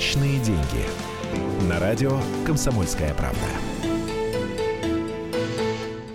Личные деньги. На радио «Комсомольская правда».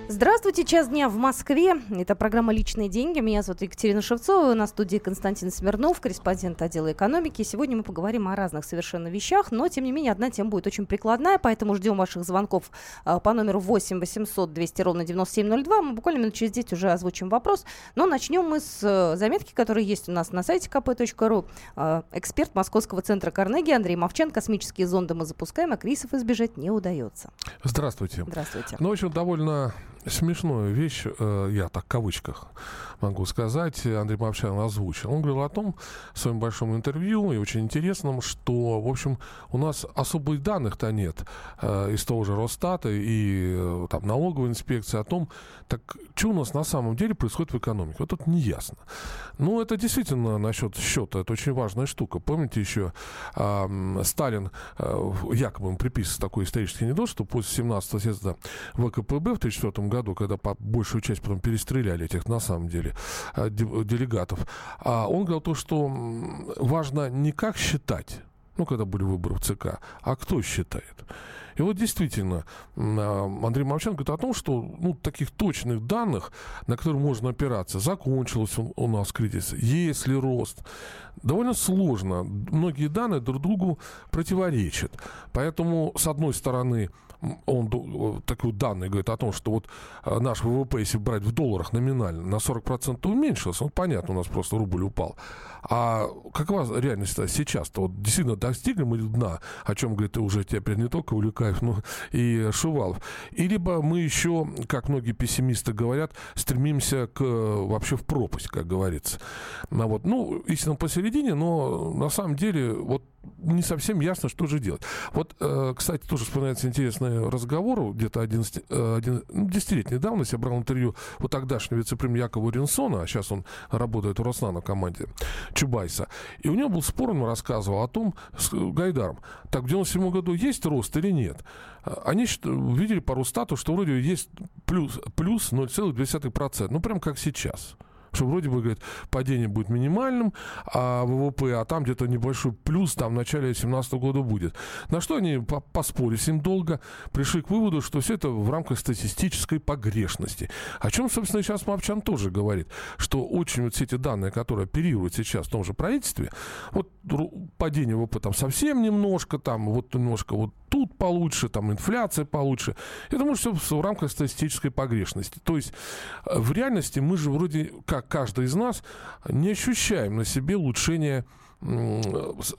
Здравствуйте, час дня в Москве. Это программа «Личные деньги». Меня зовут Екатерина Шевцова. На студии Константин Смирнов, корреспондент отдела экономики. Сегодня мы поговорим о разных совершенно вещах, но, тем не менее, одна тема будет очень прикладная, поэтому ждем ваших звонков а, по номеру 8 800 200 ровно 9702. Мы буквально минут через 10 уже озвучим вопрос. Но начнем мы с э, заметки, которые есть у нас на сайте kp.ru. А, эксперт Московского центра Карнеги Андрей Мовчан. Космические зонды мы запускаем, а кризисов избежать не удается. Здравствуйте. Здравствуйте. Ну, в общем, довольно смешную вещь, э, я так в кавычках могу сказать, Андрей Мовчан озвучил. Он говорил о том в своем большом интервью, и очень интересном, что, в общем, у нас особых данных-то нет э, из того же Росстата и э, там налоговой инспекции о том, так что у нас на самом деле происходит в экономике. Вот это не ясно. Ну, это действительно насчет счета, это очень важная штука. Помните еще э, Сталин, э, якобы ему приписывает такой исторический недос, что после 17-го съезда ВКПБ в 1934 году, когда по большую часть потом перестреляли этих на самом деле э, делегатов, а он говорил то, что важно не как считать, ну, когда были выборы в ЦК, а кто считает. И вот действительно, а, Андрей Мовчан говорит о том, что ну, таких точных данных, на которые можно опираться, закончился у нас кризис, есть ли рост, довольно сложно. Многие данные друг другу противоречат. Поэтому, с одной стороны, он э, такой данные говорит о том, что вот э, наш ВВП, если брать в долларах номинально, на 40% уменьшился, ну, понятно, у нас просто рубль упал. А какова реальность сейчас-то? Вот действительно достигли мы дна, о чем, говорит, уже теперь не только Улюкаев, но и Шувалов. И либо мы еще, как многие пессимисты говорят, стремимся к, вообще в пропасть, как говорится. Ну, вот. Ну, истинно посередине, но на самом деле вот не совсем ясно, что же делать. Вот, э, кстати, тоже вспоминается интересный разговор, где-то 11, 11, 10-летней давности я брал интервью у тогдашнего вице-премьера Якова Ринсона, а сейчас он работает у Роснана команде Чубайса. И у него был спор, он рассказывал о том, с Гайдаром, так в 97 году есть рост или нет? Они видели по Росстату, что вроде есть плюс, плюс 0,2%, ну, прям как сейчас что вроде бы, говорит, падение будет минимальным, а ВВП, а там где-то небольшой плюс там в начале 2017 года будет. На что они поспорили с ним долго, пришли к выводу, что все это в рамках статистической погрешности. О чем, собственно, сейчас Мапчан тоже говорит, что очень вот все эти данные, которые оперируют сейчас в том же правительстве, вот падение ВВП там совсем немножко, там вот немножко вот тут получше, там инфляция получше. Я думаю, что в рамках статистической погрешности. То есть э, в реальности мы же вроде как каждый из нас не ощущаем на себе улучшение э,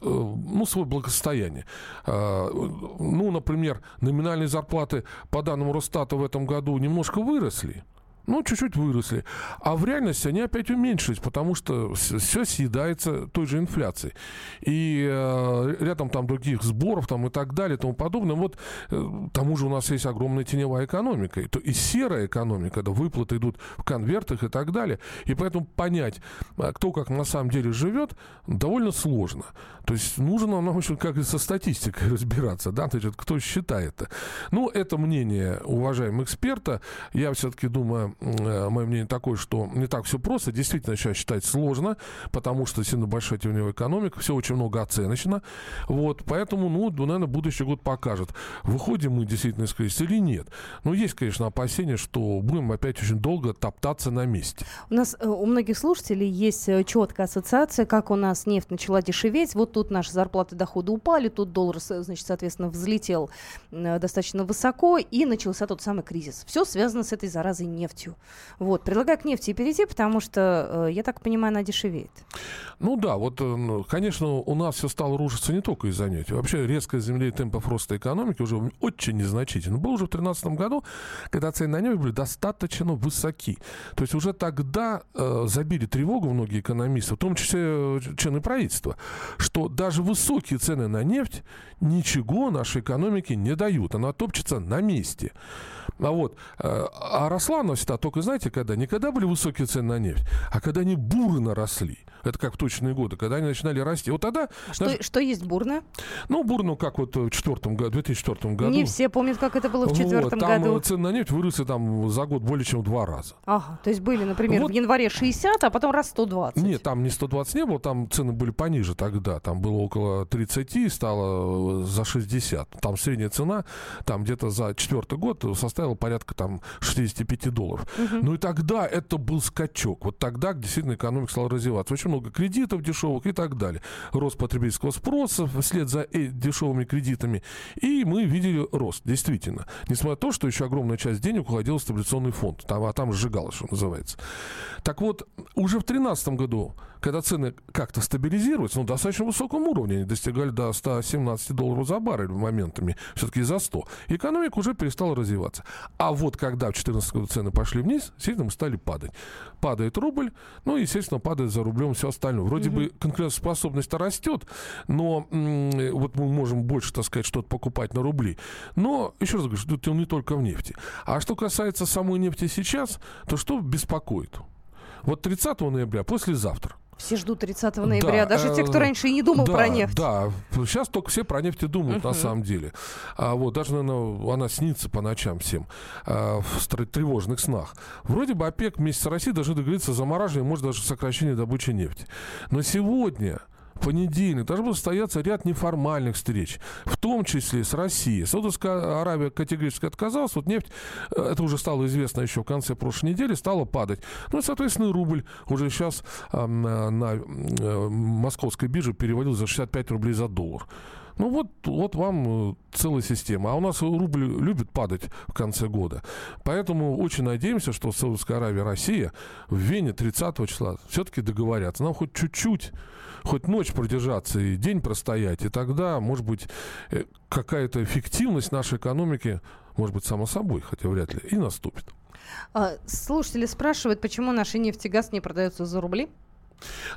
ну, свое благосостояние. Э, ну, например, номинальные зарплаты по данным Росстата в этом году немножко выросли ну, чуть-чуть выросли. А в реальности они опять уменьшились, потому что все съедается той же инфляцией. И э, рядом там других сборов там, и так далее и тому подобное. Вот э, тому же у нас есть огромная теневая экономика. И, то, и серая экономика, да, выплаты идут в конвертах и так далее. И поэтому понять, а, кто как на самом деле живет, довольно сложно. То есть нужно нам, в как и со статистикой разбираться, да, значит, кто считает это. Ну, это мнение уважаемого эксперта. Я все-таки думаю, Э, мое мнение такое, что не так все просто. Действительно, сейчас считать сложно, потому что сильно большая теневая экономика, все очень много оценочно. Вот, поэтому, ну, наверное, будущий год покажет, выходим мы действительно из кризиса или нет. Но есть, конечно, опасения, что будем опять очень долго топтаться на месте. У нас э, у многих слушателей есть э, четкая ассоциация, как у нас нефть начала дешеветь. Вот тут наши зарплаты, доходы упали, тут доллар, значит, соответственно, взлетел достаточно высоко, и начался тот самый кризис. Все связано с этой заразой нефтью нефтью. Вот. Предлагаю к нефти перейти, потому что, э, я так понимаю, она дешевеет. Ну да, вот, э, ну, конечно, у нас все стало рушиться не только из-за нефти. Вообще резкое замедление темпов роста экономики уже очень незначительно. Было уже в 2013 году, когда цены на нефть были достаточно высоки. То есть уже тогда э, забили тревогу многие экономисты, в том числе э, члены правительства, что даже высокие цены на нефть ничего нашей экономике не дают. Она топчется на месте. А вот, а росла она всегда только, знаете, когда? Не когда были высокие цены на нефть, а когда они буры наросли. Это как в точные годы, когда они начинали расти. Вот тогда... Что, даже, что есть бурно? Ну, бурно, как вот в четвертом году, 2004 году. Не все помнят, как это было в четвертом вот, году. Там цены на нефть выросли там за год более чем в два раза. Ага, то есть были, например, вот. в январе 60, а потом раз 120. Нет, там не 120 не было, там цены были пониже тогда. Там было около 30, стало за 60. Там средняя цена, там где-то за четвертый год составила порядка там 65 долларов. Угу. Ну и тогда это был скачок. Вот тогда действительно экономика стала развиваться. Очень много кредитов дешевых и так далее. Рост потребительского спроса вслед за э, дешевыми кредитами. И мы видели рост, действительно. Несмотря на то, что еще огромная часть денег уходила в стабилизационный фонд. Там, а там сжигалось, что называется. Так вот, уже в 2013 году когда цены как-то стабилизируются, ну, достаточно высоком уровне, они достигали до 117 долларов за баррель моментами, все-таки за 100, экономика уже перестала развиваться. А вот когда в 2014 году цены пошли вниз, действительно мы стали падать. Падает рубль, ну, естественно, падает за рублем все остальное. Вроде угу. бы конкурентоспособность растет, но вот мы можем больше, так сказать, что-то покупать на рубли. Но, еще раз говорю, что это не только в нефти. А что касается самой нефти сейчас, то что беспокоит? Вот 30 ноября, послезавтра, все ждут 30 ноября, да, даже э, те, кто раньше и не думал да, про нефть. Да, сейчас только все про нефть и думают, uh-huh. на самом деле. А вот даже, наверное, она снится по ночам всем а, в тревожных снах. Вроде бы ОПЕК вместе с Россией должны договориться о замораживании, может, даже сокращении добычи нефти. Но сегодня понедельник должны состояться ряд неформальных встреч, в том числе с Россией. Саудовская Аравия категорически отказалась, вот нефть, э, это уже стало известно еще в конце прошлой недели, стала падать. Ну и, соответственно, рубль уже сейчас э, на, на э, московской бирже переводил за 65 рублей за доллар. Ну вот, вот вам э, целая система. А у нас рубль любит падать в конце года. Поэтому очень надеемся, что Саудовская Аравия, Россия в Вене 30 числа все-таки договорятся. Нам хоть чуть-чуть хоть ночь продержаться и день простоять, и тогда, может быть, э, какая-то эффективность нашей экономики, может быть, само собой, хотя вряд ли, и наступит. А, слушатели спрашивают, почему наши нефть и газ не продаются за рубли?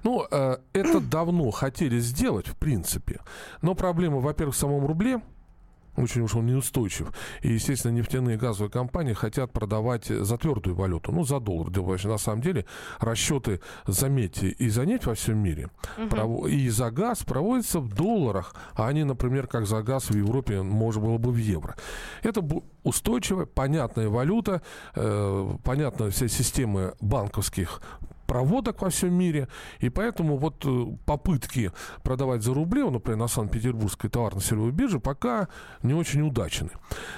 Ну, э, это давно хотели сделать, в принципе. Но проблема, во-первых, в самом рубле – очень уж он неустойчив. И, естественно, нефтяные и газовые компании хотят продавать за твердую валюту, ну, за доллар. На самом деле расчеты, заметьте, и за нефть во всем мире, угу. и за газ проводятся в долларах, а они, например, как за газ в Европе, можно было бы в евро. Это устойчивая, понятная валюта, э, понятная вся система банковских проводок во всем мире. И поэтому вот э, попытки продавать за рубли, например, на Санкт-Петербургской товарно-сырьевой бирже, пока не очень удачны.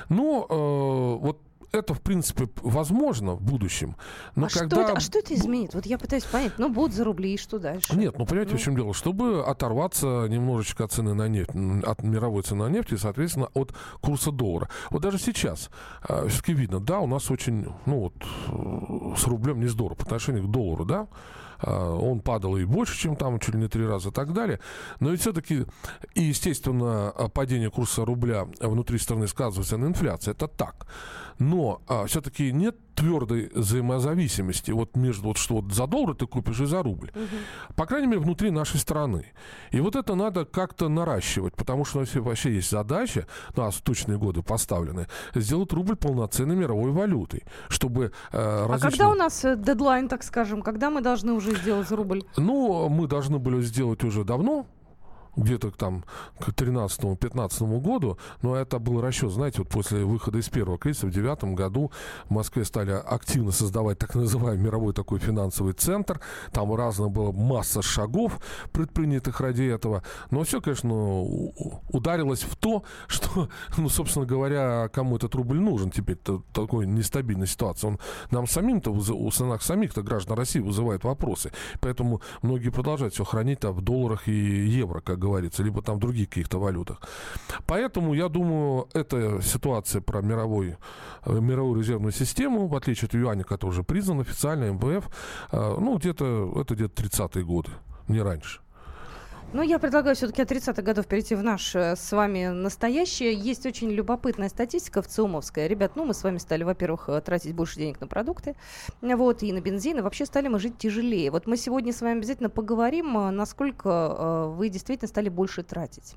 Но э, вот это, в принципе, возможно в будущем. Но а, когда... что это, а что это изменит? Вот я пытаюсь понять. Ну, будут за рубли, и что дальше? Нет, ну, понимаете, ну. в чем дело? Чтобы оторваться немножечко от цены на нефть, от мировой цены на нефть и, соответственно, от курса доллара. Вот даже сейчас э, все-таки видно, да, у нас очень, ну, вот, э, с рублем не здорово по отношению к доллару, да, а, он падал и больше, чем там, чуть ли не три раза и так далее. Но ведь все-таки, и, естественно, падение курса рубля внутри страны сказывается на инфляции. Это так. Но а, все-таки нет твердой взаимозависимости вот между вот что вот за доллар ты купишь и за рубль. Угу. По крайней мере, внутри нашей страны. И вот это надо как-то наращивать, потому что вообще есть задача, ну, а точные годы поставлены, сделать рубль полноценной мировой валютой, чтобы э, различные... А когда у нас э, дедлайн, так скажем, когда мы должны уже сделать рубль? Ну, мы должны были сделать уже давно, где-то там к 13-15 году, но это был расчет, знаете, вот после выхода из первого кризиса в девятом году в Москве стали активно создавать так называемый мировой такой финансовый центр, там разная была масса шагов предпринятых ради этого, но все, конечно, ударилось в то, что, ну, собственно говоря, кому этот рубль нужен теперь, такой нестабильной ситуации, он нам самим-то, у самих-то граждан России вызывает вопросы, поэтому многие продолжают все хранить в долларах и евро, как говорится, либо там в других каких-то валютах. Поэтому, я думаю, эта ситуация про мировой, э, мировую резервную систему, в отличие от юаня, который уже признан официально, МВФ, э, ну, где-то, это где-то 30-е годы, не раньше. Ну, я предлагаю все-таки от 30-х годов перейти в наш э, с вами настоящее. Есть очень любопытная статистика в ЦИОМовская. Ребят, ну, мы с вами стали, во-первых, э, тратить больше денег на продукты, вот, и на бензин, и вообще стали мы жить тяжелее. Вот мы сегодня с вами обязательно поговорим, э, насколько вы действительно стали больше тратить.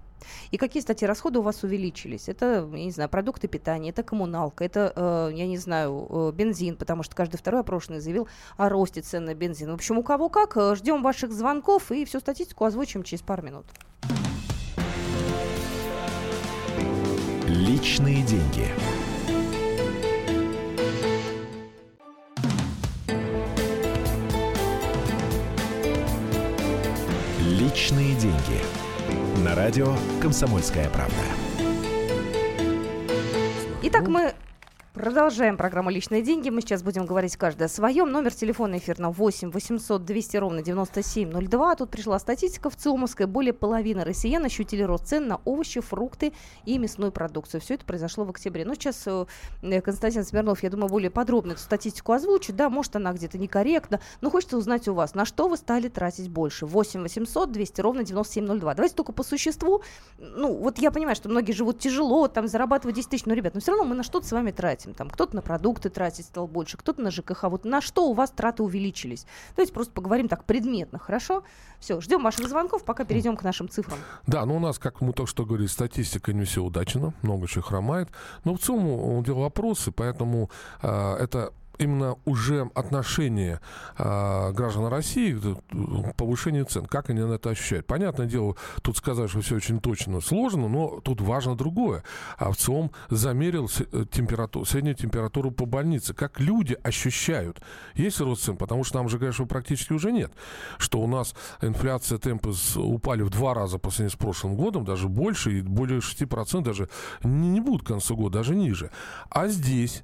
И какие, кстати, расходы у вас увеличились? Это, я не знаю, продукты питания, это коммуналка, это, я не знаю, бензин, потому что каждый второй опрошенный заявил о росте цен на бензин. В общем, у кого как. Ждем ваших звонков и всю статистику озвучим через пару минут. Личные деньги. Личные деньги. На радио «Комсомольская правда». Итак, мы Продолжаем программу «Личные деньги». Мы сейчас будем говорить каждый о своем. Номер телефона эфирного 8 800 200 ровно 9702. Тут пришла статистика в ЦИОМовской. Более половины россиян ощутили рост цен на овощи, фрукты и мясную продукцию. Все это произошло в октябре. Ну, сейчас э, Константин Смирнов, я думаю, более подробно эту статистику озвучит. Да, может, она где-то некорректна. Но хочется узнать у вас, на что вы стали тратить больше. 8 800 200 ровно 9702. Давайте только по существу. Ну, вот я понимаю, что многие живут тяжело, там зарабатывают 10 тысяч. Но, ребят, но все равно мы на что-то с вами тратим тратим. Там кто-то на продукты тратить стал больше, кто-то на ЖКХ. Вот на что у вас траты увеличились? Давайте просто поговорим так предметно, хорошо? Все, ждем ваших звонков, пока перейдем к нашим цифрам. Да, ну у нас, как мы только что говорили, статистика не все удачна, много чего хромает. Но в целом дело вопросы, поэтому э, это именно уже отношение э, граждан России к повышению цен, как они на это ощущают. Понятное дело, тут сказать, что все очень точно сложно, но тут важно другое. А в целом замерил э, температуру, среднюю температуру по больнице. Как люди ощущают, есть рост цен, потому что нам же что практически уже нет. Что у нас инфляция, темпы упали в два раза по сравнению с прошлым годом, даже больше, и более 6% даже не, не будут к концу года, даже ниже. А здесь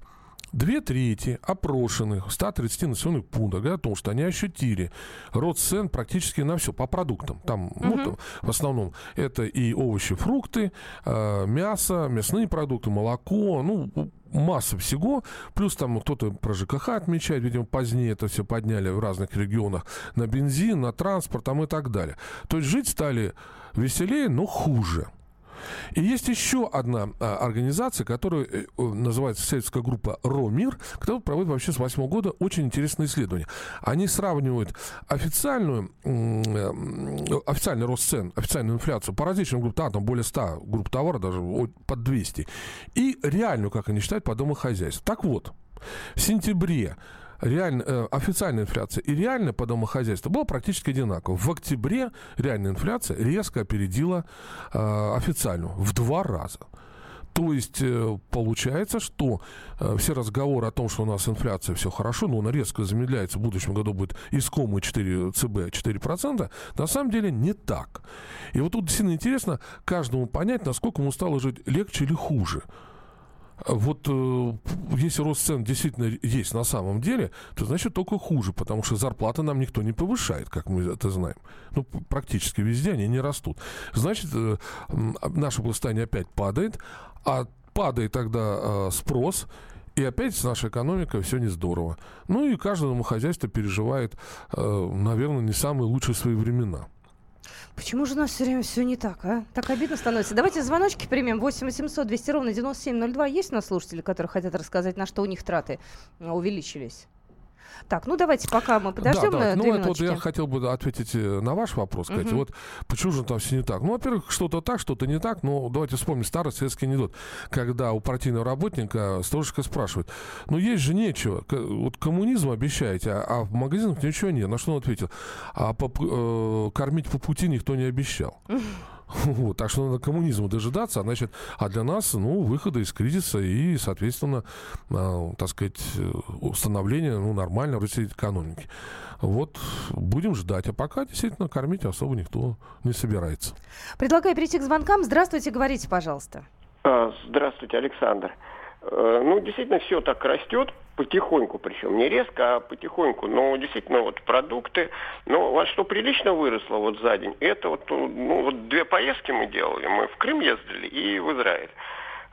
Две трети опрошенных 130 населенных пунктов говорят о том, что они ощутили рост цен практически на все по продуктам. Там, угу. ну, там в основном это и овощи, фрукты, э, мясо, мясные продукты, молоко, ну, масса всего. Плюс там кто-то про ЖКХ отмечает, видимо, позднее это все подняли в разных регионах на бензин, на транспорт там и так далее. То есть жить стали веселее, но хуже. И есть еще одна а, организация, которая э, называется исследовательская группа РОМИР, которая проводит вообще с восьмого года очень интересное исследование. Они сравнивают официальную, э, официальный рост цен, официальную инфляцию по различным группам, да, там более 100 групп товара, даже под 200, и реальную, как они считают, по домохозяйству. Так вот, в сентябре реально, э, официальная инфляция и реальная по домохозяйству была практически одинакова. В октябре реальная инфляция резко опередила э, официальную в два раза. То есть э, получается, что э, все разговоры о том, что у нас инфляция все хорошо, но она резко замедляется, в будущем году будет искомый 4 ЦБ 4%, на самом деле не так. И вот тут действительно интересно каждому понять, насколько ему стало жить легче или хуже. Вот э, если рост цен действительно есть на самом деле, то значит только хуже, потому что зарплаты нам никто не повышает, как мы это знаем. Ну, практически везде они не растут. Значит, э, наше благосостояние опять падает, а падает тогда э, спрос, и опять с нашей экономикой все не здорово. Ну и каждое домохозяйство переживает, наверное, не самые лучшие свои времена. Почему же у нас все время все не так, а? Так обидно становится. Давайте звоночки примем. 8 800 200 ровно 9702. Есть у нас слушатели, которые хотят рассказать, на что у них траты увеличились? Так, ну давайте, пока мы подождем. Да, да. Ну, это вот я хотел бы ответить э, на ваш вопрос, Катя. Угу. Вот почему же там все не так? Ну, во-первых, что-то так, что-то не так. Но давайте вспомним старый советский анекдот, когда у партийного работника сторожка спрашивает, ну, есть же нечего. Вот коммунизм обещаете, а, а в магазинах ничего нет. На что он ответил? А по, э, кормить по пути никто не обещал. Вот, так что надо коммунизму дожидаться, а, значит, а для нас, ну, выхода из кризиса и, соответственно, э, так сказать, установления, ну, нормальной России экономики. Вот, будем ждать. А пока, действительно, кормить особо никто не собирается. Предлагаю перейти к звонкам. Здравствуйте, говорите, пожалуйста. А, здравствуйте, Александр. Э, ну, действительно, все так растет, потихоньку, причем не резко, а потихоньку. Но действительно, вот продукты, ну, вот что прилично выросло вот за день, это вот, ну, вот две поездки мы делали, мы в Крым ездили и в Израиль.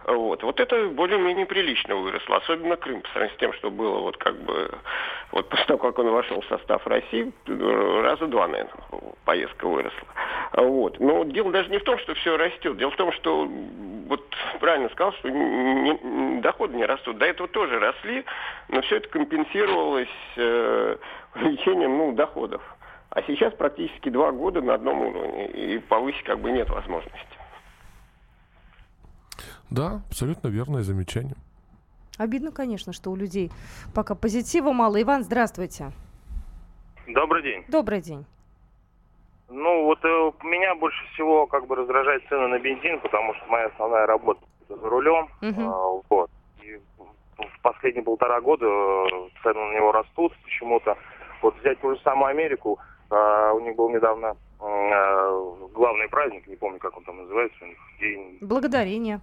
Вот. вот это более-менее прилично выросло, особенно Крым, по сравнению с тем, что было вот как бы, вот после того, как он вошел в состав России, раза два, наверное, поездка выросла. Вот. Но дело даже не в том, что все растет. Дело в том, что вот правильно сказал, что не, доходы не растут. До этого тоже росли, но все это компенсировалось э, увеличением ну, доходов. А сейчас практически два года на одном уровне, и повысить как бы нет возможности. Да, абсолютно верное замечание. Обидно, конечно, что у людей пока позитива мало. Иван, здравствуйте. Добрый день. Добрый день. Ну, вот э, меня больше всего как бы раздражает цены на бензин, потому что моя основная работа за рулем. Мгм. Э, вот. И в последние полтора года э, цены на него растут почему-то. Вот взять ту же самую Америку, э, у них был недавно главный праздник, не помню, как он там называется, у них день... Благодарение.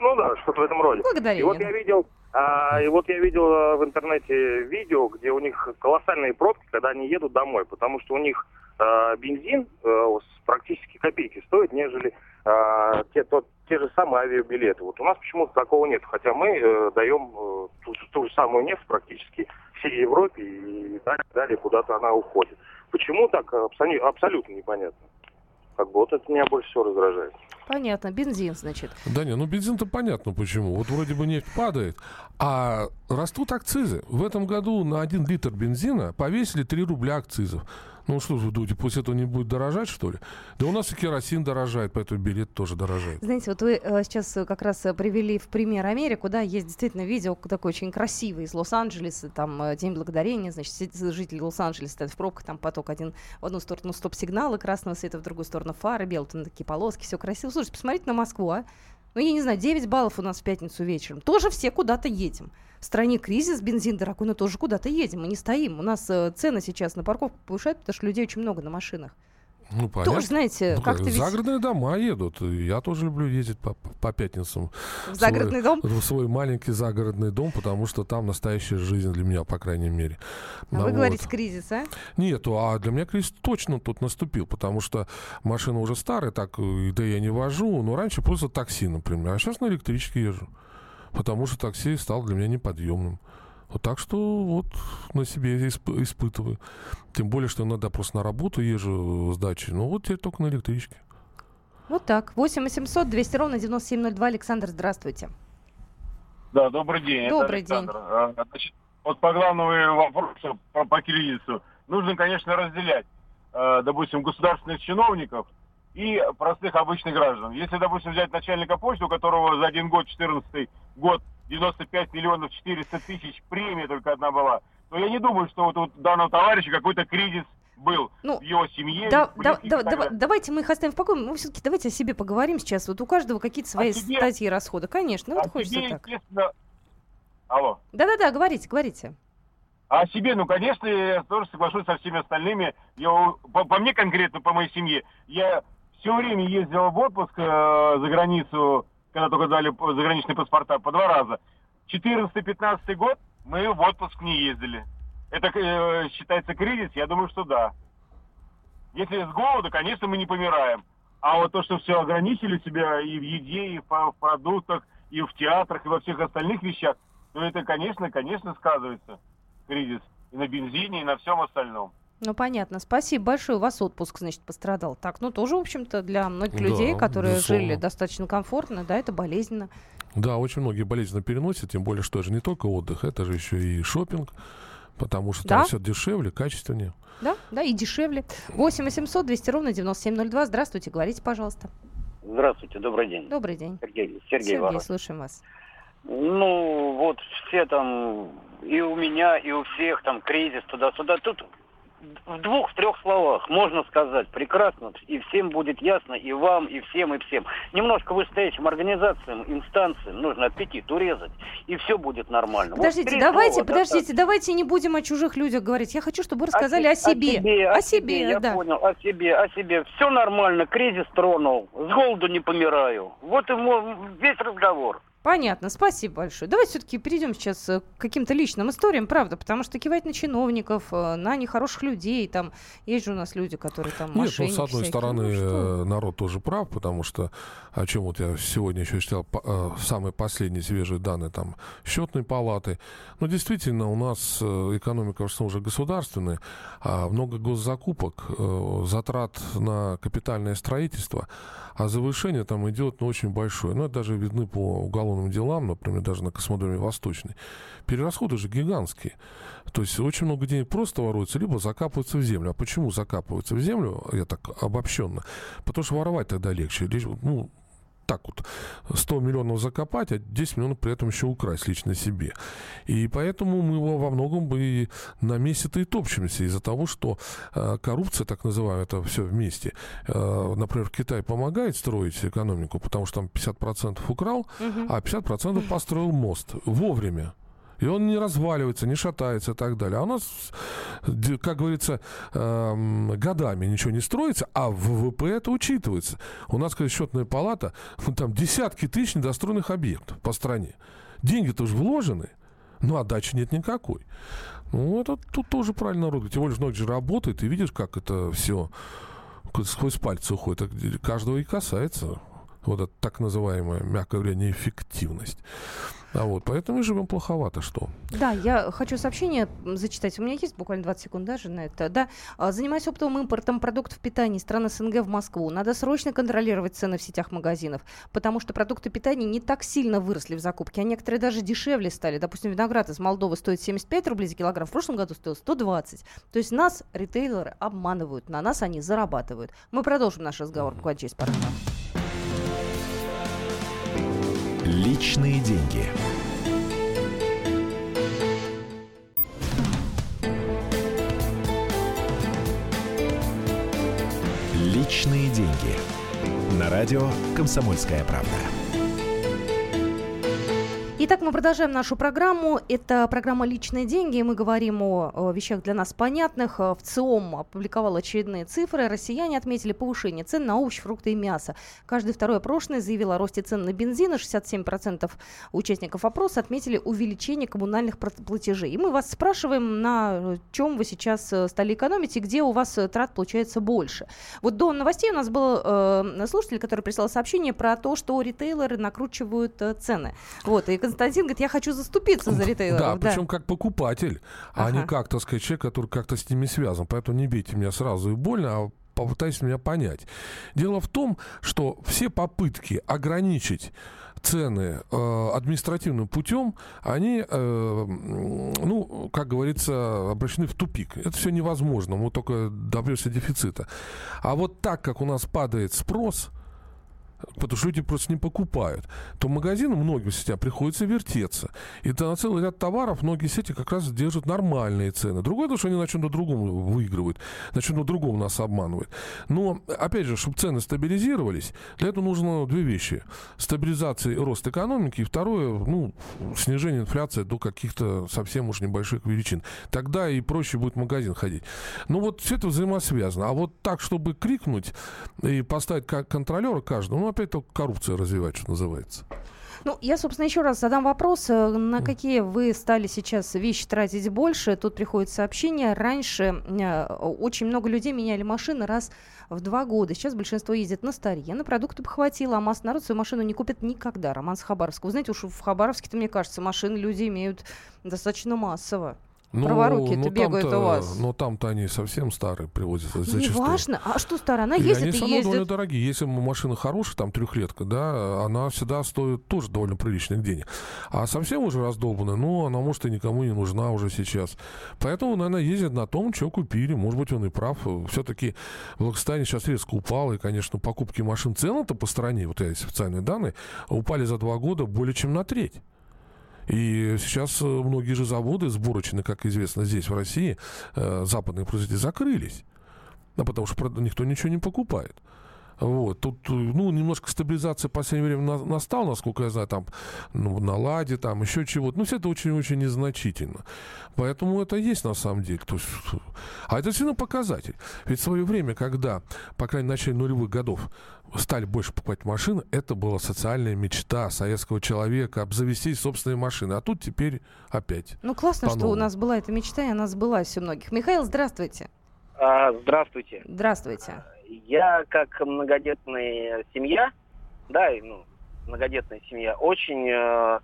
Ну да, что-то в этом роде. И вот Благодарение. я видел, а, и вот я видел а, в интернете видео, где у них колоссальные пробки, когда они едут домой, потому что у них а, бензин а, практически копейки стоит, нежели а, те, тот, те же самые авиабилеты. Вот у нас почему-то такого нет, хотя мы э, даем э, ту, же- ту же самую нефть практически всей Европе и далее, далее куда-то она уходит. Почему так, абсолютно, абсолютно непонятно. Как бы вот это меня больше всего раздражает. Понятно. Бензин, значит. Да не, ну бензин-то понятно почему. Вот вроде бы нефть падает, а растут акцизы. В этом году на один литр бензина повесили 3 рубля акцизов. Ну что вы думаете, после этого не будет дорожать, что ли? Да у нас и керосин дорожает, поэтому билет тоже дорожает. Знаете, вот вы э, сейчас э, как раз э, привели в пример Америку, да, есть действительно видео такое очень красивое из Лос-Анджелеса, там э, День Благодарения, значит, жители Лос-Анджелеса стоят в пробках, там поток один в одну сторону стоп-сигналы красного света, в другую сторону фары, белые там такие полоски, все красиво. Слушайте, посмотрите на Москву, а. Ну, я не знаю, 9 баллов у нас в пятницу вечером. Тоже все куда-то едем. В стране кризис, бензин дорогой, но тоже куда-то едем. Мы не стоим. У нас э, цены сейчас на парковку повышают, потому что людей очень много на машинах. Ну, понятно. Тоже, знаете, Ну, как-то ведь Загородные дома едут. Я тоже люблю ездить по, по пятницам. в загородный дом. В свой маленький загородный дом, потому что там настоящая жизнь для меня, по крайней мере. А Ну, вы вот. говорите кризис, а? Нету, а для меня кризис точно тут наступил, потому что машина уже старая, так, э, да я не вожу, но раньше просто такси, например, а сейчас на электричке езжу, потому что такси стал для меня неподъемным. Вот так что вот на себе исп- испытываю. Тем более, что иногда просто на работу езжу с дачи, ну вот теперь только на электричке. Вот так. 8 800 200 ровно 9702. Александр, здравствуйте. Да, добрый день. это Добрый Александр. А, Значит, вот по главному вопросу по, по кризису нужно, конечно, разделять, э, допустим, государственных чиновников и простых обычных граждан. Если, допустим, взять начальника почты, у которого за один год, 14 год, 95 миллионов 400 тысяч премия только одна была, то я не думаю, что вот у данного товарища какой-то кризис был Ну, в его семье. Да, да, да, далее. давайте мы их оставим в покое. Мы все-таки давайте о себе поговорим сейчас. Вот у каждого какие-то свои себе? статьи расхода. Конечно, ну, вот А хочется себе, так. естественно... Алло. Да-да-да, говорите, говорите. А о себе, ну, конечно, я тоже соглашусь со всеми остальными. Я, по, по мне конкретно, по моей семье, я все время ездил в отпуск э, за границу, когда только дали заграничные паспорта, по два раза. 14-15 год мы в отпуск не ездили. Это э, считается кризис? Я думаю, что да. Если с голода, конечно, мы не помираем. А вот то, что все ограничили себя и в еде, и в, в продуктах, и в театрах, и во всех остальных вещах, то это, конечно, конечно, сказывается кризис и на бензине, и на всем остальном. Ну, понятно. Спасибо большое. У вас отпуск, значит, пострадал. Так, ну, тоже, в общем-то, для многих Да, людей, которые безусловно. жили достаточно комфортно, да, это болезненно. Да, очень многие болезненно переносят, тем более, что это же не только отдых, это же еще и шопинг, потому что Да. там все дешевле, качественнее. Да, да, и дешевле. 8 800 200 ровно 9702. Здравствуйте, говорите, пожалуйста. Здравствуйте, добрый день. Добрый день. Сергей, Сергей, Сергей, слушаем вас. Ну, вот все там, и у меня, и у всех там кризис туда-сюда. Тут в двух-трех словах можно сказать прекрасно, и всем будет ясно, и вам, и всем, и всем. Немножко вышестоящим организациям, инстанциям нужно аппетит урезать, и все будет нормально. Вот Подождите, три давайте, слова подождите, достаточно. давайте не будем о чужих людях говорить. Я хочу, чтобы вы рассказали о се- себе. О О себе, себе, я да. понял, о себе, о себе. Все нормально, кризис тронул, с голоду не помираю. Вот и весь разговор. Понятно, спасибо большое. Давайте все-таки перейдем сейчас э, к каким-то личным историям, правда, потому что кивать на чиновников, э, на нехороших людей, там есть же у нас люди, которые там Нет, ну, с одной всякие. стороны, ну, э, народ тоже прав, потому что, о чем вот я сегодня еще читал, самые последние свежие данные там счетной палаты. Но действительно, у нас экономика в основном уже государственная, а много госзакупок, затрат на капитальное строительство, а завышение там идет ну, очень большое. Ну, это даже видны по уголовным делам, например, даже на космодроме Восточный. Перерасходы же гигантские. То есть очень много денег просто воруется, либо закапываются в землю. А почему закапываются в землю, я так обобщенно? Потому что воровать тогда легче. Ну, так вот 100 миллионов закопать, а 10 миллионов при этом еще украсть лично себе. И поэтому мы его во многом бы на месте-то и топчемся из-за того, что э, коррупция, так называемая, это все вместе. Э, например, Китай помогает строить экономику, потому что там 50% украл, угу. а 50% построил мост вовремя. И он не разваливается, не шатается и так далее. А у нас, как говорится, эм, годами ничего не строится, а ВВП это учитывается. У нас, как счетная палата, ну, там десятки тысяч недостроенных объектов по стране. Деньги-то уже вложены, но отдачи нет никакой. Ну, это тут тоже правильно народ. Тем более, многие же работает, и видишь, как это все сквозь пальцы уходит. Это каждого и касается. Вот это так называемая, мягко говоря, неэффективность. А вот, поэтому мы живем плоховато, что. Да, я хочу сообщение зачитать. У меня есть буквально 20 секунд даже на это. Да, а, занимаясь оптовым импортом продуктов питания из стран СНГ в Москву, надо срочно контролировать цены в сетях магазинов, потому что продукты питания не так сильно выросли в закупке, а некоторые даже дешевле стали. Допустим, виноград из Молдовы стоит 75 рублей за килограмм, в прошлом году стоил 120. То есть нас ритейлеры обманывают, на нас они зарабатывают. Мы продолжим наш разговор буквально через пару минут. Личные деньги. Личные деньги. На радио «Комсомольская правда». Итак, мы продолжаем нашу программу. Это программа «Личные деньги». Мы говорим о, о вещах для нас понятных. В ЦИОМ опубликовал очередные цифры. Россияне отметили повышение цен на овощи, фрукты и мясо. Каждый второй опрошенный заявил о росте цен на бензин. И 67% участников опроса отметили увеличение коммунальных платежей. И мы вас спрашиваем, на чем вы сейчас э, стали экономить и где у вас э, трат получается больше. Вот до новостей у нас был э, слушатель, который прислал сообщение про то, что ритейлеры накручивают э, цены. Вот, и Константин говорит, я хочу заступиться за ритейлеров. Да, да. причем как покупатель, ага. а не как, так сказать, человек, который как-то с ними связан. Поэтому не бейте меня сразу и больно, а попытайтесь меня понять. Дело в том, что все попытки ограничить цены э, административным путем, они, э, ну, как говорится, обращены в тупик. Это все невозможно, мы только добьемся дефицита. А вот так, как у нас падает спрос, потому что люди просто не покупают, то магазинам многим сетям приходится вертеться. И на целый ряд товаров многие сети как раз держат нормальные цены. Другое то, что они на чем-то другом выигрывают, на чем-то другом нас обманывают. Но, опять же, чтобы цены стабилизировались, для этого нужно две вещи. Стабилизация и рост экономики, и второе, ну, снижение инфляции до каких-то совсем уж небольших величин. Тогда и проще будет в магазин ходить. Ну вот все это взаимосвязано. А вот так, чтобы крикнуть и поставить как контролера каждому, ну, опять только коррупция развивать, что называется. Ну, я, собственно, еще раз задам вопрос. Э, на какие вы стали сейчас вещи тратить больше? Тут приходит сообщение. Раньше э, очень много людей меняли машины раз в два года. Сейчас большинство ездит на старье, на продукты бы хватило, а масса народ свою машину не купит никогда. Роман с Хабаровска. Вы знаете, уж в Хабаровске-то, мне кажется, машины люди имеют достаточно массово. Ну, Праворуки это бегают у вас. Но там-то они совсем старые привозят. Не важно. А что старая? Она ездит и, они и ездит. довольно дорогие. Если машина хорошая, там трехлетка, да, она всегда стоит тоже довольно приличных денег. А совсем уже раздолбанная, ну, она может и никому не нужна уже сейчас. Поэтому, наверное, ездят на том, что купили. Может быть, он и прав. Все-таки благосостояние сейчас резко упало. И, конечно, покупки машин цены-то по стране, вот есть официальные данные, упали за два года более чем на треть. И сейчас э, многие же заводы сборочные, как известно здесь, в России, э, западные производители закрылись. Да, потому что никто ничего не покупает. Вот. Тут, ну, немножко стабилизация в последнее время на, настала, насколько я знаю, там, ну, на ладе, там, еще чего-то. Ну, все это очень-очень незначительно. Поэтому это есть на самом деле. То есть, а это сильно показатель. Ведь в свое время, когда, по крайней мере, в начале нулевых годов стали больше покупать машины, это была социальная мечта советского человека обзавестись собственной машиной. А тут теперь опять. Ну, классно, что у нас была эта мечта, и она сбылась у многих. Михаил, здравствуйте. А, здравствуйте. Здравствуйте. Я как многодетная семья, да, ну, многодетная семья, очень э,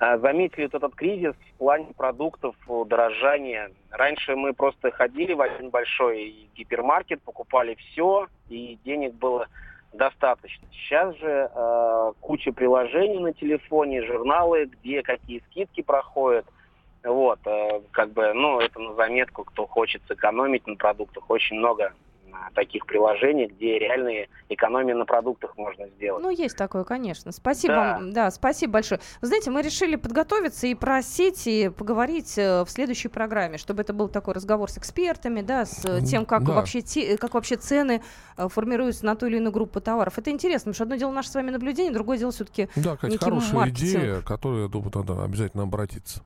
э, заметили вот этот кризис в плане продуктов, дорожания. Раньше мы просто ходили в один большой гипермаркет, покупали все, и денег было достаточно. Сейчас же э, куча приложений на телефоне, журналы, где какие скидки проходят. Вот, э, как бы, ну, это на заметку, кто хочет сэкономить на продуктах, очень много таких приложений, где реальные экономии на продуктах можно сделать. Ну, есть такое, конечно. Спасибо да. вам. Да, спасибо большое. Вы знаете, мы решили подготовиться и про сети поговорить э, в следующей программе, чтобы это был такой разговор с экспертами, да, с э, тем, как, да. вообще, те, как вообще цены э, формируются на ту или иную группу товаров. Это интересно, потому что одно дело наше с вами наблюдение, другое дело все-таки Да, Катя, хорошая маркетинг. идея, которую, я думаю, надо обязательно обратиться.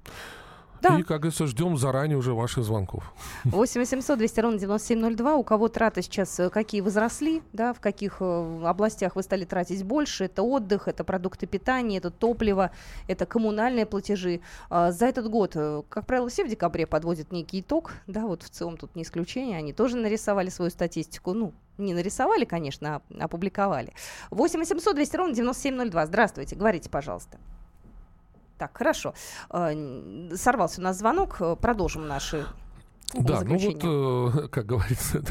Да. И, как говорится, ждем заранее уже ваших звонков. 8 800 200 ровно 9702. У кого траты сейчас э, какие возросли, да, в каких э, областях вы стали тратить больше. Это отдых, это продукты питания, это топливо, это коммунальные платежи. А, за этот год, э, как правило, все в декабре подводят некий итог. Да, вот в целом тут не исключение. Они тоже нарисовали свою статистику. Ну, не нарисовали, конечно, а опубликовали. 8 800 200 ровно 9702. Здравствуйте, говорите, пожалуйста. Так, хорошо. Э, сорвался у нас звонок. Э, продолжим наши да, ну вот, э, как говорится,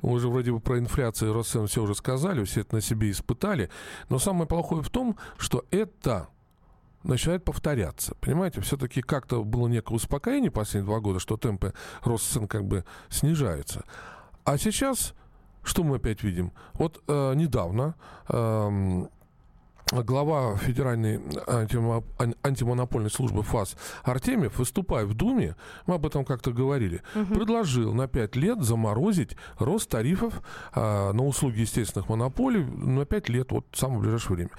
мы уже вроде бы про инфляцию и рост цен все уже сказали, все это на себе испытали. Но самое плохое в том, что это начинает повторяться. Понимаете, все-таки как-то было некое успокоение последние два года, что темпы роста цен как бы снижаются. А сейчас что мы опять видим? Вот э, недавно э, глава Федеральной антимонопольной службы ФАС Артемьев, выступая в Думе, мы об этом как-то говорили, угу. предложил на 5 лет заморозить рост тарифов а, на услуги естественных монополий на 5 лет, вот в самое ближайшее время.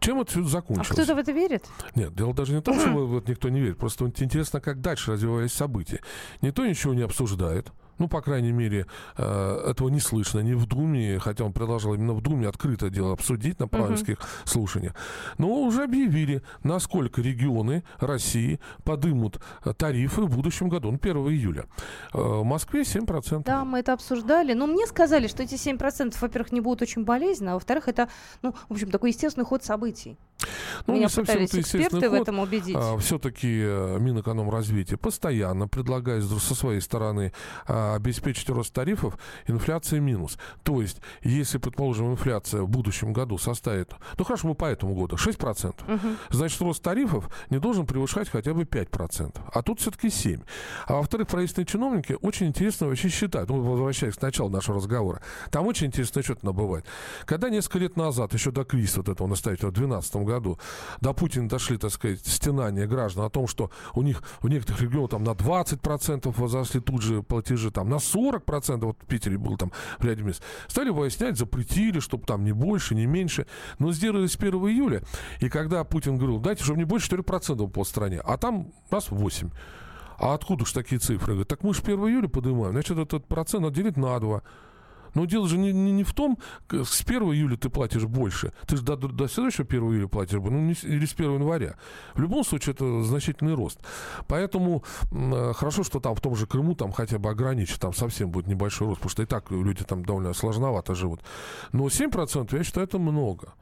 Чем это все закончилось? А кто-то в это верит? Нет, дело даже не в том, что вот никто не верит, просто интересно, как дальше развивались события. Никто ничего не обсуждает. Ну, по крайней мере, э, этого не слышно ни в Думе, хотя он предложил именно в Думе открыто дело обсудить на парламентских uh-huh. слушаниях. Но уже объявили, насколько регионы России подымут тарифы в будущем году, ну, 1 июля. Э, в Москве 7%. Да, мы это обсуждали. Но мне сказали, что эти 7%, во-первых, не будут очень болезненно, а во-вторых, это, ну, в общем, такой естественный ход событий. Ну, Меня не пытались эксперты ход. в этом убедить. А, все-таки Минэкономразвитие постоянно предлагает со своей стороны а, обеспечить рост тарифов, инфляция минус. То есть, если, предположим, инфляция в будущем году составит, ну хорошо, мы по этому году, 6%, угу. значит, рост тарифов не должен превышать хотя бы 5%. А тут все-таки 7%. А во-вторых, правительственные чиновники очень интересно вообще считают, ну, возвращаясь к началу нашего разговора, там очень интересно что-то набывать. Когда несколько лет назад, еще до кризиса вот этого настоятельного, в 2012 году, до Путина дошли, так сказать, стенания граждан о том, что у них в некоторых регионах там на 20% возросли тут же платежи там на 40%, вот в Питере был там в ряде мест, стали выяснять, запретили, чтобы там не больше, не меньше. Но сделали с 1 июля. И когда Путин говорил, дайте, чтобы не больше 4% по стране, а там нас 8%. А откуда же такие цифры? Так мы же 1 июля поднимаем, значит, этот процент надо делить на 2. Но дело же не, не, не в том, с 1 июля ты платишь больше. Ты же до, до следующего 1 июля платишь, ну, не, или с 1 января. В любом случае, это значительный рост. Поэтому э, хорошо, что там в том же Крыму там хотя бы ограничить, там совсем будет небольшой рост, потому что и так люди там довольно сложновато живут. Но 7% я считаю, это много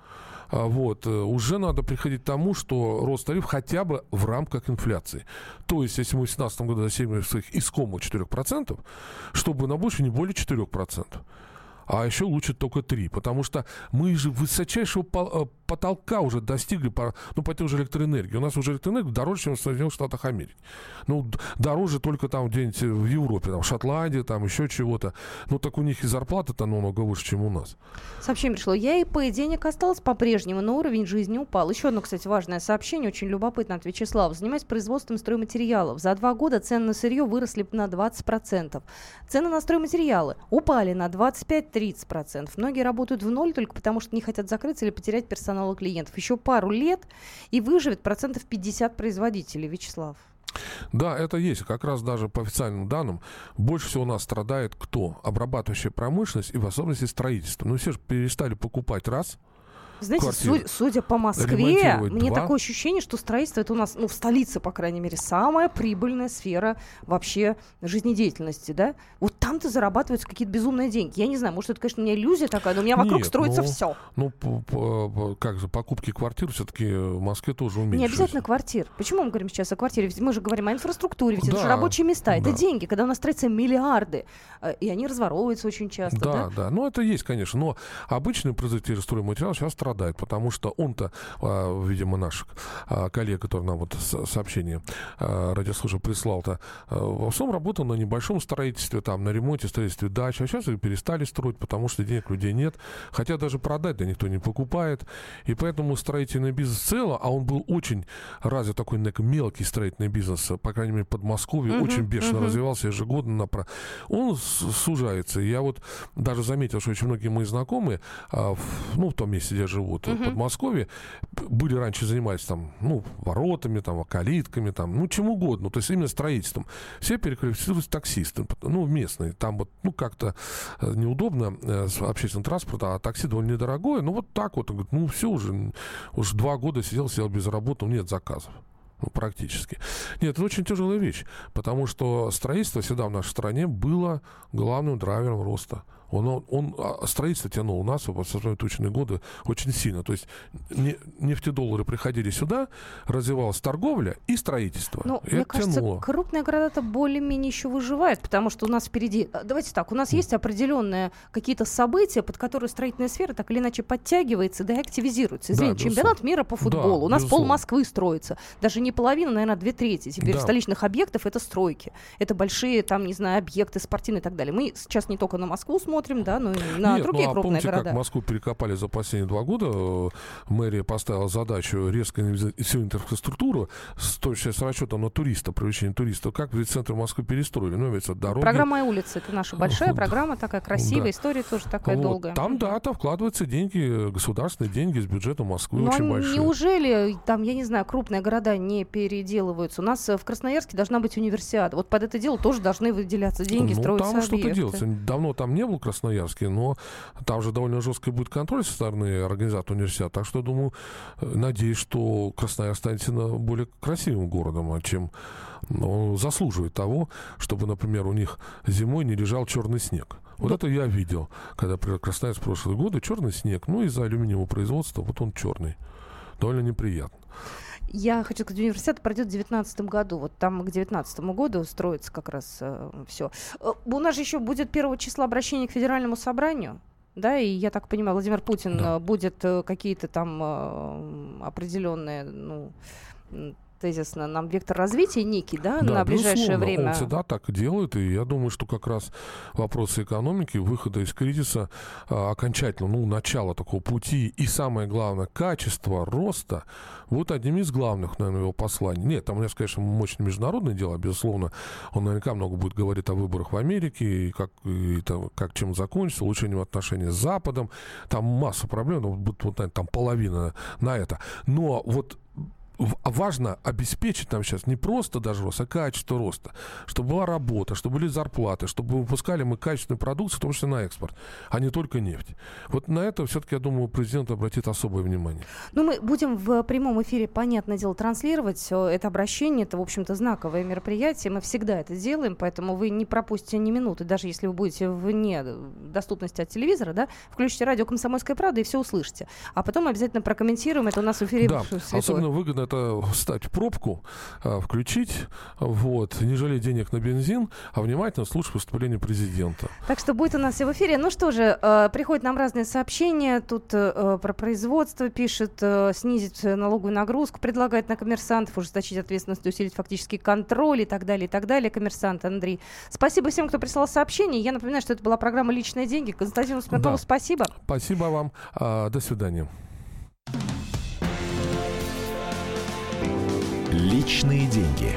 вот, э, уже надо приходить к тому, что рост тарифов хотя бы в рамках инфляции. То есть, если мы в 2017 году достигли своих искомых 4%, чтобы на больше не более 4% а еще лучше только 3, потому что мы же высочайшего э, потолка уже достигли, по, ну, по той же электроэнергии. У нас уже электроэнергия дороже, чем в Соединенных Штатах Америки. Ну, дороже только там где-нибудь в Европе, там, в Шотландии, там еще чего-то. Ну, так у них и зарплата-то намного выше, чем у нас. Сообщение пришло. Я и по денег осталось по-прежнему, но уровень жизни упал. Еще одно, кстати, важное сообщение, очень любопытно от Вячеслава. Занимаюсь производством стройматериалов. За два года цены на сырье выросли на 20%. Цены на стройматериалы упали на 25-30%. Многие работают в ноль только потому, что не хотят закрыться или потерять персонал и клиентов. Еще пару лет и выживет процентов 50 производителей. Вячеслав. Да, это есть. Как раз даже по официальным данным больше всего у нас страдает кто? Обрабатывающая промышленность и в особенности строительство. Ну, все же перестали покупать раз – знаете, су- судя по Москве, мне два. такое ощущение, что строительство это у нас, ну, в столице, по крайней мере, самая прибыльная сфера вообще жизнедеятельности, да? Вот там-то зарабатываются какие-то безумные деньги. Я не знаю, может, это, конечно, у меня иллюзия такая, но у меня вокруг Нет, строится ну, все. Ну, по, по, как же, покупки квартир все-таки в Москве тоже уменьшились. Не обязательно квартир. Почему мы говорим сейчас о квартире? Ведь мы же говорим о инфраструктуре, ведь да, это же рабочие места, да. это деньги, когда у нас строятся миллиарды, э, и они разворовываются очень часто. Да, да, да. Ну, это есть, конечно. Но обычный производитель стройматериалов сейчас страдает, потому что он-то, а, видимо, наш а, коллега, который нам вот сообщение а, радиослушал прислал-то, в основном работал на небольшом строительстве, там, на ремонте, строительстве дач, а сейчас перестали строить, потому что денег людей нет, хотя даже продать да никто не покупает, и поэтому строительный бизнес в целом, а он был очень развит такой мелкий строительный бизнес, по крайней мере, Подмосковье, uh-huh, очень бешено uh-huh. развивался ежегодно, на про... он сужается. Я вот даже заметил, что очень многие мои знакомые, ну, в том месте, где живут, uh-huh. Подмосковье, Подмосковье были раньше занимались там, ну, воротами, там, калитками, там, ну, чем угодно, то есть именно строительством. Все переквалифицировались таксисты, ну, местные. Там вот, ну, как-то э, неудобно э, общественный транспорт, а такси довольно недорогое. Ну, вот так вот. Говорит, ну, все уже, уже два года сидел, сидел без работы, нет заказов. Ну, практически. Нет, это очень тяжелая вещь, потому что строительство всегда в нашей стране было главным драйвером роста. Он, он, он а, строительство тянул у нас в особенно тучные годы очень сильно. То есть не, нефтедоллары приходили сюда, развивалась торговля и строительство. Ну, мне кажется, тянуло. крупные города-то более-менее еще выживают, потому что у нас впереди... А, давайте так, у нас есть определенные какие-то события, под которые строительная сфера так или иначе подтягивается, да и активизируется. Извините, да, чемпионат мира по футболу. Да, у нас безусловно. пол Москвы строится. Даже не половина, наверное, две трети. Теперь да. столичных объектов это стройки. Это большие, там, не знаю, объекты спортивные и так далее. Мы сейчас не только на Москву смотрим, смотрим, да, и на Нет, другие ну, а крупные помните, города. как Москву перекопали за последние два года? Мэрия поставила задачу резко всю инфраструктуру, с, то есть с расчетом на туриста, привлечение туристов. Как в центре Москвы перестроили? Ну, ведь дороги... Программа и улицы. Это наша большая программа, такая красивая, да. история тоже такая вот. долгая. Там, да, там вкладываются деньги, государственные деньги из бюджета Москвы но очень большие. неужели там, я не знаю, крупные города не переделываются? У нас э, в Красноярске должна быть универсиада. Вот под это дело тоже должны выделяться деньги, ну, строиться там что-то делается. Давно там не был Красноярске, но там же довольно жесткий будет контроль со стороны организатора университета. Так что, думаю, э, надеюсь, что Красноярск станет более красивым городом, а чем ну, заслуживает того, чтобы, например, у них зимой не лежал черный снег. Вот да. это я видел, когда, например, Красноярск прошлые годы, черный снег, ну, из-за алюминиевого производства, вот он черный. Довольно неприятно. Я хочу сказать, университет пройдет в 2019 году. Вот там к 2019 году строится как раз э, все. Э, у нас же еще будет первого числа обращение к Федеральному собранию. Да, и я так понимаю, Владимир Путин да. Э, будет э, какие-то там определенные, ну, тезисно нам вектор развития некий, да, да на ближайшее время. Он всегда так делает, и я думаю, что как раз вопросы экономики, выхода из кризиса а, окончательно, ну, начало такого пути и самое главное, качество роста, вот одним из главных, наверное, его посланий. Нет, там у нас, конечно, мощное международное дело, безусловно, он наверняка много будет говорить о выборах в Америке, и как, и, там, как чем закончится, улучшением отношений с Западом, там масса проблем, ну, будет, вот, наверное, там половина на это. Но вот важно обеспечить нам сейчас не просто даже рост, а качество роста. Чтобы была работа, чтобы были зарплаты, чтобы выпускали мы качественную продукцию, в том числе на экспорт, а не только нефть. Вот на это все-таки, я думаю, президент обратит особое внимание. Ну, мы будем в прямом эфире, понятное дело, транслировать это обращение. Это, в общем-то, знаковое мероприятие. Мы всегда это делаем, поэтому вы не пропустите ни минуты, даже если вы будете вне доступности от телевизора, да, включите радио «Комсомольская правда» и все услышите. А потом обязательно прокомментируем это у нас в эфире. Да, особенно выгодно это встать в пробку, а, включить, вот, не жалеть денег на бензин, а внимательно слушать выступление президента. Так что будет у нас все в эфире. Ну что же, э, приходят нам разные сообщения. Тут э, про производство пишет, э, снизить налоговую нагрузку, предлагает на коммерсантов, ужесточить ответственность, усилить фактический контроль и так далее, и так далее. Коммерсант Андрей. Спасибо всем, кто прислал сообщение. Я напоминаю, что это была программа «Личные деньги». Константину Смирнову да. спасибо. Спасибо вам. А, до свидания. Личные деньги.